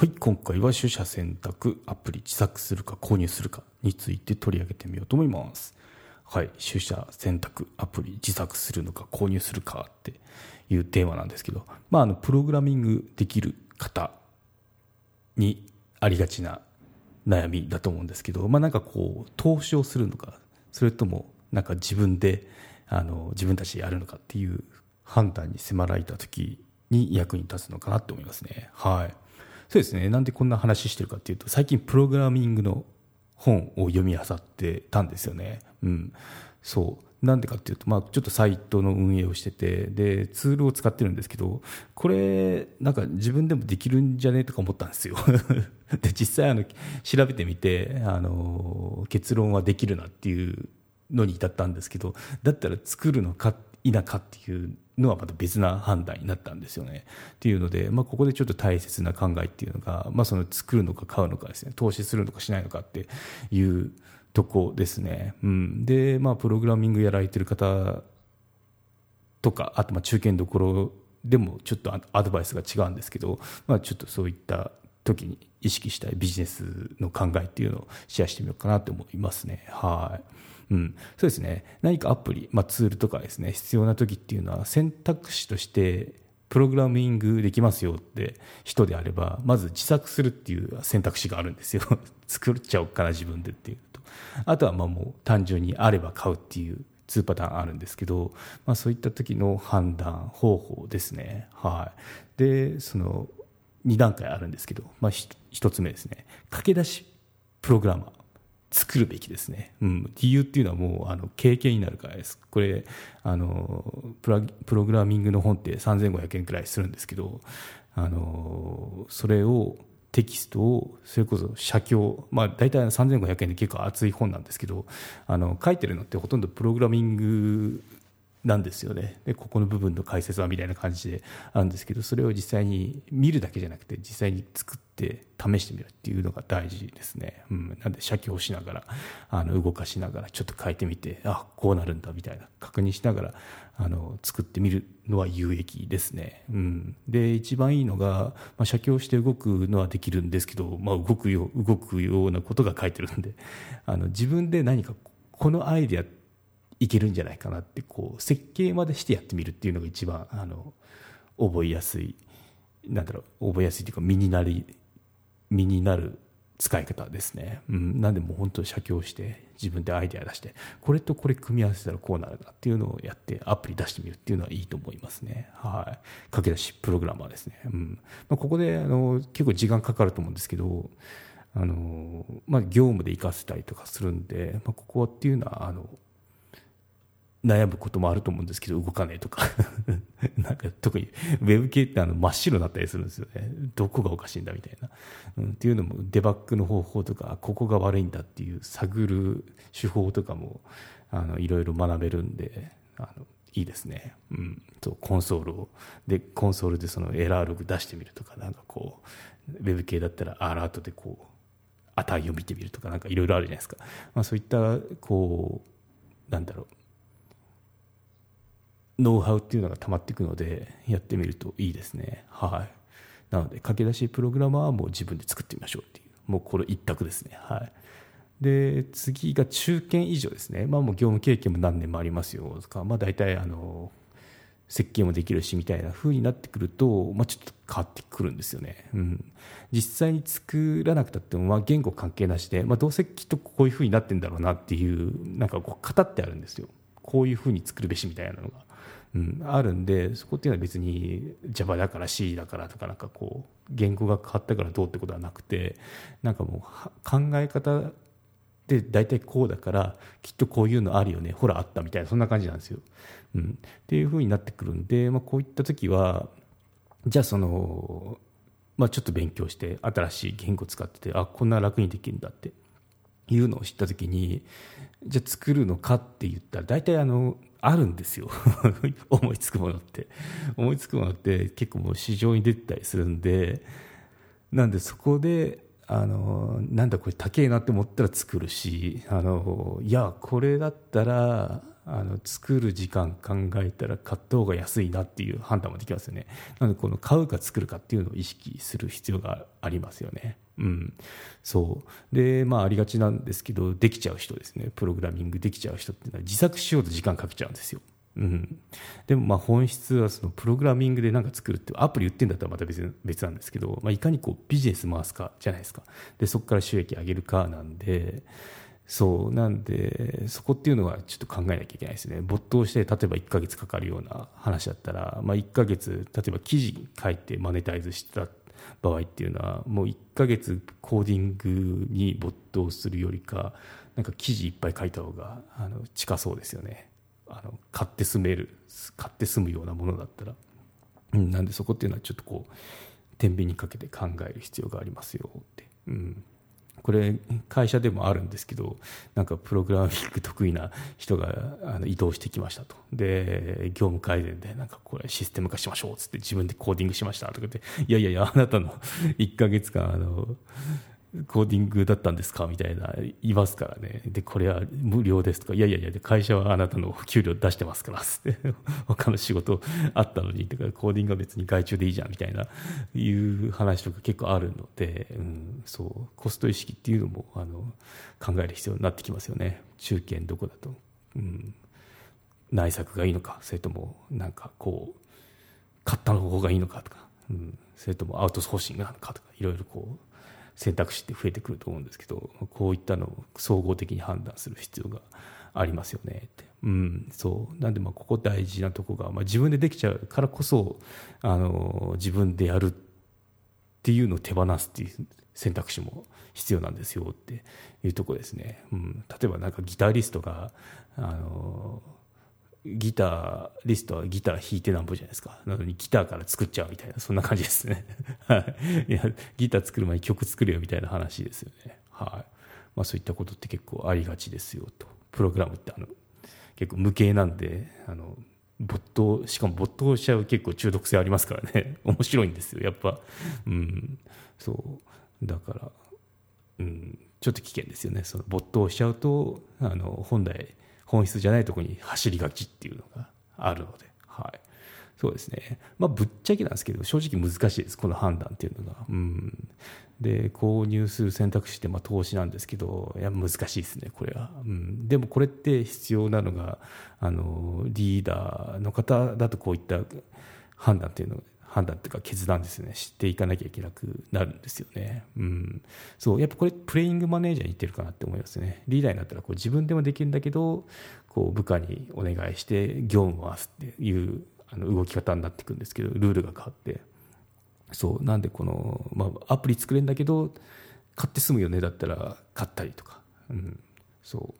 はい、今回は取捨選択、アプリ自作するか購入するかについて取り上げてみようと思います。はい、取捨選択、アプリ自作するのか購入するかっていうテーマなんですけど、まあ、あの、プログラミングできる方にありがちな悩みだと思うんですけど、まあ、なんかこう、投資をするのか、それともなんか自分で、あの、自分たちでやるのかっていう判断に迫られた時に役に立つのかなと思いますね。はい。そうですね。なんでこんな話してるかっていうと、最近プログラミングの本を読み漁ってたんですよね。うん。そう。なんでかっていうと、まあ、ちょっとサイトの運営をしてて、で、ツールを使ってるんですけど、これ、なんか自分でもできるんじゃねとか思ったんですよ。で、実際、あの、調べてみて、あの、結論はできるなっていうのに至ったんですけど、だったら作るのか、否かっていうのはまた別な判断になったんですよね。っていうので、まあ、ここでちょっと大切な考えっていうのが、まあ、その作るのか買うのかですね、投資するのかしないのかっていうとこですね。うん、で、まあ、プログラミングやられてる方とか、あとまあ中堅どころでもちょっとアドバイスが違うんですけど、まあ、ちょっとそういった時に意識したいビジネスの考えっていうのをシェアしてみようかなと思いますね。はい。うん、そうですね。何かアプリ、まあ、ツールとかですね、必要な時っていうのは選択肢として、プログラミングできますよって人であれば、まず自作するっていう選択肢があるんですよ。作っちゃおうかな、自分でっていうと。あとはまあもう単純にあれば買うっていう2パターンあるんですけど、まあそういった時の判断方法ですね。はい。で、その2段階あるんですけど、まあ1つ目ですね。駆け出しプログラマー。作るべきですね。うん。理由っていうのはもう、あの、経験になるからです。これ、あの、プラプログラミングの本って3500円くらいするんですけど、あの、それを、テキストを、それこそ写経、まあ大体3500円で結構厚い本なんですけど、あの、書いてるのってほとんどプログラミングなんですよね。で、ここの部分の解説はみたいな感じであるんですけど、それを実際に見るだけじゃなくて、実際に作って試してみるっていうのが大事ですね。うん。なんで、写経しながら、あの、動かしながら、ちょっと書いてみて、あ、こうなるんだ、みたいな、確認しながら、あの、作ってみるのは有益ですね。うん。で、一番いいのが、まあ、写経して動くのはできるんですけど、まあ、動くよ、動くようなことが書いてるんで、あの、自分で何か、このアイデアいけるんじゃないかなってこう設計までしてやってみるっていうのが一番あの覚えやすいなんだろう覚えやすいというか身になり身になる使い方ですね、うん、なんでもう本当写経して自分でアイデア出してこれとこれ組み合わせたらこうなるなっていうのをやってアプリ出してみるっていうのはいいと思いますね。はい。駆け出しプログラマーですね、うん。まあ、ここであの結構時間かかると思うんですけどあのまあ、業務で活かせたりとかするんで、まあ、ここっていうのはあの悩むこともあると思うんですけど、動かねえとか。なんか特にウェブ系ってあの真っ白になったりするんですよね。どこがおかしいんだみたいな。うん、っていうのもデバッグの方法とか、ここが悪いんだっていう探る手法とかも、あの、いろいろ学べるんで、あの、いいですね。うん。と、コンソールを、で、コンソールでそのエラーログ出してみるとか、なんかこう、ウェブ系だったらアラートでこう、値を見てみるとか、なんかいろいろあるじゃないですか。まあそういった、こう、なんだろう。ノウハウっていうのが溜まっていくのでやってみるといいですね。はい。なので駆け出しプログラマーはもう自分で作ってみましょうっていう。もうこれ一択ですね。はい。で次が中堅以上ですね。まあもう業務経験も何年もありますよ。とかまあ大体あの設計もできるしみたいな風になってくると、まあ、ちょっと変わってくるんですよね、うん、実際に作らなくたっても、まあ、言語関係なしで、まあ、どうせきっとこういう風になってんだろうなっていうなんかこう語ってあるんですよ。こういう風に作るべしみたいなのが。うん、あるんでそこっていうのは別に Java だから C だからとかなんかこう言語が変わったからどうってことはなくてなんかもう考え方で大体こうだからきっとこういうのあるよねほらあったみたいなそんな感じなんですよ。うん、っていうふうになってくるんで、まあ、こういった時はじゃあその、まあ、ちょっと勉強して新しい言語使っててあこんな楽にできるんだっていうのを知った時にじゃあ作るのかって言ったら大体あのあるんですよ。思いつくものって。思いつくものって結構もう市場に出てたりするんでなんでそこであのなんだこれ高えなって思ったら作るしあのいやこれだったらあの作る時間考えたら買った方が安いなっていう判断もできますよね。なのでこの買うか作るかっていうのを意識する必要がありますよね。うん、そう。でまあありがちなんですけどできちゃう人ですね。プログラミングできちゃう人っていうのは自作しようと時間かけちゃうんですよ。うん、でもまあ本質はそのプログラミングで何か作るってアプリ売ってるんだったらまた別別なんですけど、まあ、いかにこうビジネス回すかじゃないですか。でそこから収益上げるかなんでそう。なんでそこっていうのはちょっと考えなきゃいけないですね。没頭して例えば1ヶ月かかるような話だったら、まあ、1ヶ月例えば記事書いてマネタイズした場合っていうのはもう1ヶ月コーディングに没頭するよりかなんか記事いっぱい書いた方があの近そうですよね。あの買って住める買って住むようなものだったら、うん、なんでそこっていうのはちょっとこう天秤にかけて考える必要がありますよって、うん、これ会社でもあるんですけどなんかプログラミング得意な人があの移動してきましたと。で業務改善でなんかこれシステム化しましょうっつって自分でコーディングしましたとかっていやいやいやあなたの1か月間あのコーディングだったんですかみたいないますからね。で、これは無料ですとか、いやいやいや、会社はあなたの給料出してますから、って。他の仕事あったのに、だかコーディングは別に外注でいいじゃん、みたいな、いう話とか結構あるので、うん、そう、コスト意識っていうのも、あの、考える必要になってきますよね。中堅どこだと。うん、内作がいいのか、それとも、なんかこう、買ったの方がいいのかとか、うん、それともアウトソーシングなのかとか、いろいろこう、選択肢って増えてくると思うんですけどこういったのを総合的に判断する必要がありますよねって。うん、そうなんでまあここ大事なとこが、まあ、自分でできちゃうからこそあの自分でやるっていうのを手放すっていう選択肢も必要なんですよっていうとこですね。うん、例えばなんかギタリストがあのギターリストはギター弾いてなんぼじゃないですか。なのにギターから作っちゃうみたいなそんな感じですね。はい。やギター作る前に曲作るよみたいな話ですよね。はい。まあそういったことって結構ありがちですよと。プログラムってあの結構無形なんであの没頭しかも没頭しちゃう結構中毒性ありますからね。面白いんですよやっぱ。うん。そう。だからうん。ちょっと危険ですよね。その没頭しちゃうとあの本来本質じゃないとこに走りがちっていうのがあるので、はい。そうですね。まあ、ぶっちゃけなんですけど、正直難しいです、この判断っていうのが。うん。で、購入する選択肢って、まあ、投資なんですけど、いや、難しいですね、これは。うん。でも、これって必要なのが、あの、リーダーの方だとこういった判断っていうの判断というか決断ですね。知っていかなきゃいけなくなるんですよね。うん、そうやっぱこれプレイングマネージャーに似てるかなって思いますね。リーダーになったらこう自分でもできるんだけどこう部下にお願いして業務を回すっていうあの動き方になっていくんですけどルールが変わって。そうなんでこの、まあ、アプリ作れるんだけど買って済むよねだったら買ったりとか、うん、そう。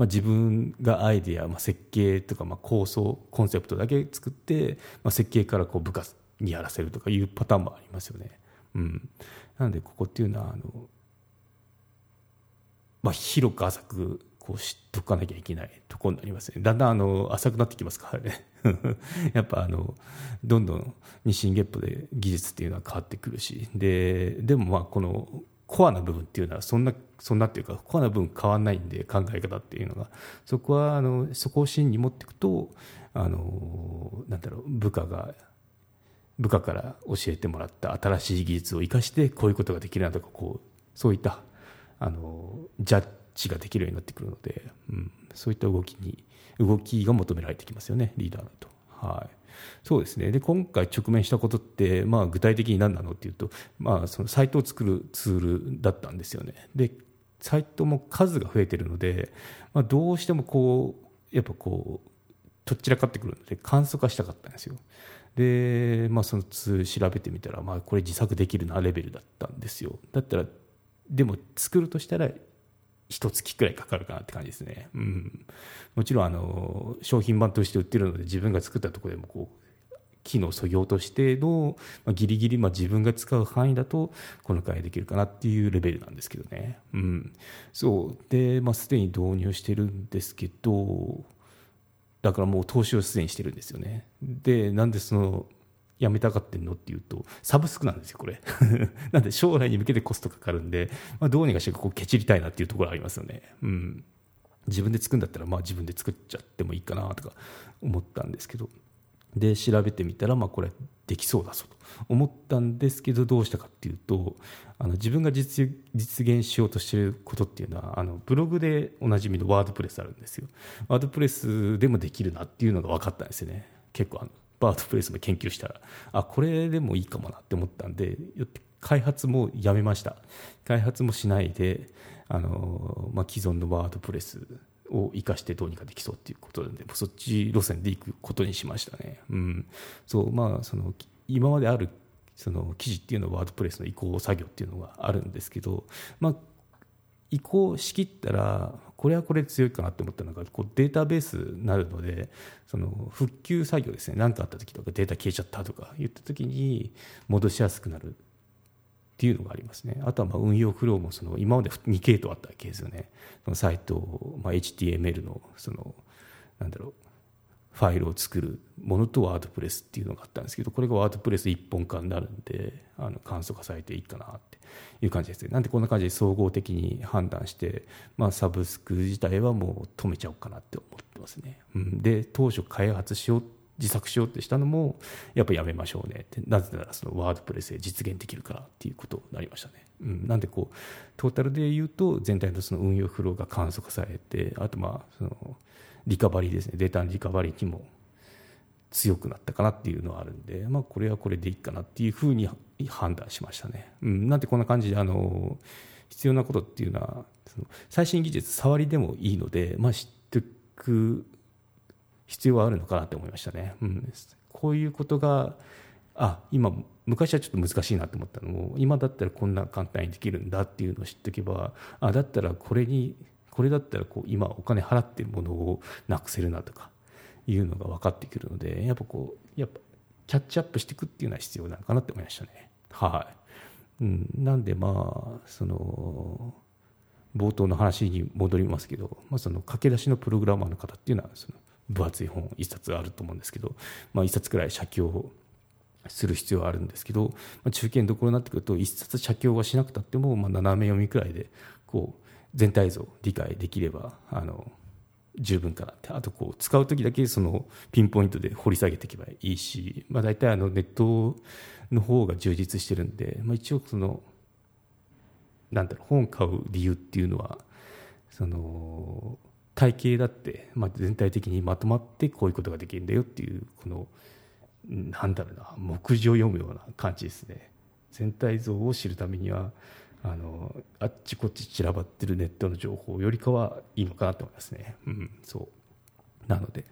まあ、自分がアイデア、まあ、設計とか、まあ、構想コンセプトだけ作って、まあ、設計からこう部下にやらせるとかいうパターンもありますよね。うん、なのでここっていうのはあの、まあ、広く浅くこう知っとかなきゃいけないとこになりますね。だんだんあの浅くなってきますからね。やっぱあのどんどん日進月歩で技術っていうのは変わってくるし。ででもまあこのコアな部分っていうのはそんなそんなっていうかコアな部分変わんないんで考え方っていうのが。そこはあのそこを芯に持っていくとあのなんだろう部下が部下から教えてもらった新しい技術を生かしてこういうことができるなとかこうそういったあのジャッジができるようになってくるので、うん、そういった動きに動きが求められてきますよねリーダーだと。はい。そうですね。で今回直面したことって、まあ、具体的に何なのっていうと、まあ、そのサイトを作るツールだったんですよね。でサイトも数が増えてるので、まあ、どうしてもこうやっぱこうとっちらかってくるので簡素化したかったんですよ。で、まあ、そのツール調べてみたら、まあ、これ自作できるなレベルだったんですよ。だったらでも作るとしたら一月くらいかかるかなって感じですね。うん。もちろん、あの、商品版として売ってるので、自分が作ったところでも、こう、機能そぎ落としての、まあ、ギリギリまあ自分が使う範囲だとこのくらいできるかなっていうレベルなんですけどね。うん、そうで、まあ、すでに導入してるんですけどだからもう投資をすでにしてるんですよね。でなんでそのやめたがってんのっていうと、サブスクなんですよ、これ。なんで将来に向けてコストかかるんで、まあ、どうにかしてこうケチりたいなっていうところありますよね。うん。自分で作るんだったら、まあ自分で作っちゃってもいいかなとか思ったんですけど。で、調べてみたら、まあこれできそうだぞと思ったんですけど、どうしたかっていうと、あの自分が実現しようとしてることっていうのは、あのブログでおなじみのワードプレスあるんですよ。ワードプレスでもできるなっていうのが分かったんですよね。結構あのバードプレスも研究したらあこれでもいいかもなって思ったんで開発もやめました。開発もしないであの、まあ、既存のワードプレスを生かしてどうにかできそうっていうことでそっち路線でいくことにしましたね、うん。そうまあ、その今まであるその記事っていうのはワードプレスの移行作業っていうのがあるんですけど、まあ、移行しきったらこれはこれ強いかなって思ったのがこうデータベースになるのでその復旧作業ですね。何かあった時とかデータ消えちゃったとか言った時に戻しやすくなる。っていうのがありますね。あとはまあ運用フローもその今まで2系統あったわけですよね。そのサイト、まあ、HTML のそのなんだろうファイルを作るものとワードプレスっていうのがあったんですけどこれがワードプレス一本化になるんであの簡素化されていいかなっていう感じですね。なんでこんな感じで総合的に判断して、まあ、サブスク自体はもう止めちゃおうかなって思ってますね、うん、で当初開発しよう自作しようってしたのもやっぱやめましょうねって。なぜならそのワードプレスで実現できるからっていうことになりましたね、うん、なんでこうトータルで言うと全体のその運用フローが簡素化されてあとまあそのリカバリーですねデータのリカバリーにも強くなったかなっていうのはあるんで、まあ、これはこれでいいかなっていうふうに判断しましたね。うん、なんでこんな感じであの必要なことっていうのはその最新技術触りでもいいので、まあ、知っていく必要はあるのかなって思いましたね。うん、こういうことがあ今昔はちょっと難しいなと思ったのも今だったらこんな簡単にできるんだっていうのを知っておけばあだったらこれにこれだったらこう今お金払ってるものをなくせるなとかいうのが分かってくるのでやっぱこうやっぱキャッチアップしていくっていうのは必要なのかなって思いましたね。はい、うん、なんでまあその冒頭の話に戻りますけど、まあ、その駆け出しのプログラマーの方っていうのはその分厚い本1冊あると思うんですけど、まあ、1冊くらい写経する必要はあるんですけど、まあ、中堅どころになってくると1冊写経はしなくたっても、まあ、斜め読みくらいでこう全体像理解できればあの十分かなって。あとこう使う時だけそのピンポイントで掘り下げていけばいいし、まあ、大体あのネットの方が充実してるんで、まあ、一応そのなんだろう本買う理由っていうのはその体系だって、まあ、全体的にまとまってこういうことができるんだよっていうこのなんだろうな目次を読むような感じですね。全体像を知るためにはあのあっちこっち散らばってるネットの情報よりかはいいのかなと思いますね。うん、そう。なので、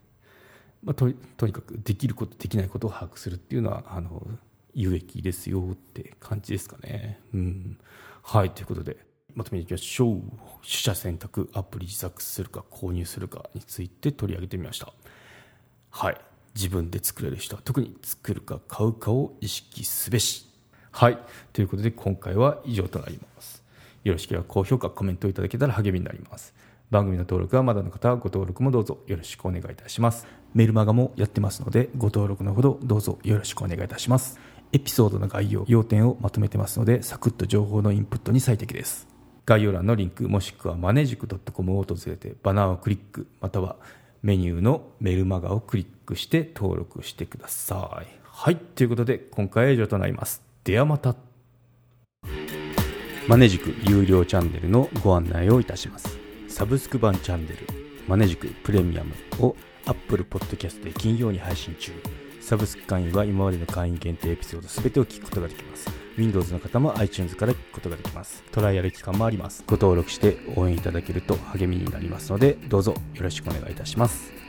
まあ、ととにかくできることできないことを把握するっていうのはあの有益ですよって感じですかね。うん、はいということでまとめていきましょう。取捨選択アプリ自作するか購入するかについて取り上げてみました。はい。自分で作れる人は特に作るか買うかを意識すべし。はい。ということで今回は以上となります。よろしければ高評価コメントいただけたら励みになります。番組の登録はまだの方はご登録もどうぞよろしくお願いいたします。メルマガもやってますのでご登録のほどどうぞよろしくお願いいたします。エピソードの概要要点をまとめてますのでサクッと情報のインプットに最適です。概要欄のリンクもしくはマネジク .com を訪れてバナーをクリックまたはメニューのメルマガをクリックして登録してください。はい。ということで今回は以上となります。ではまた。マネジク有料チャンネルのご案内をいたします。サブスク版チャンネルマネジクプレミアムを Apple Podcast で金曜に配信中。サブスク会員は今までの会員限定エピソード全てを聞くことができます。Windows の方も iTunes から聞くことができます。トライアル期間もあります。ご登録して応援いただけると励みになりますのでどうぞよろしくお願いいたします。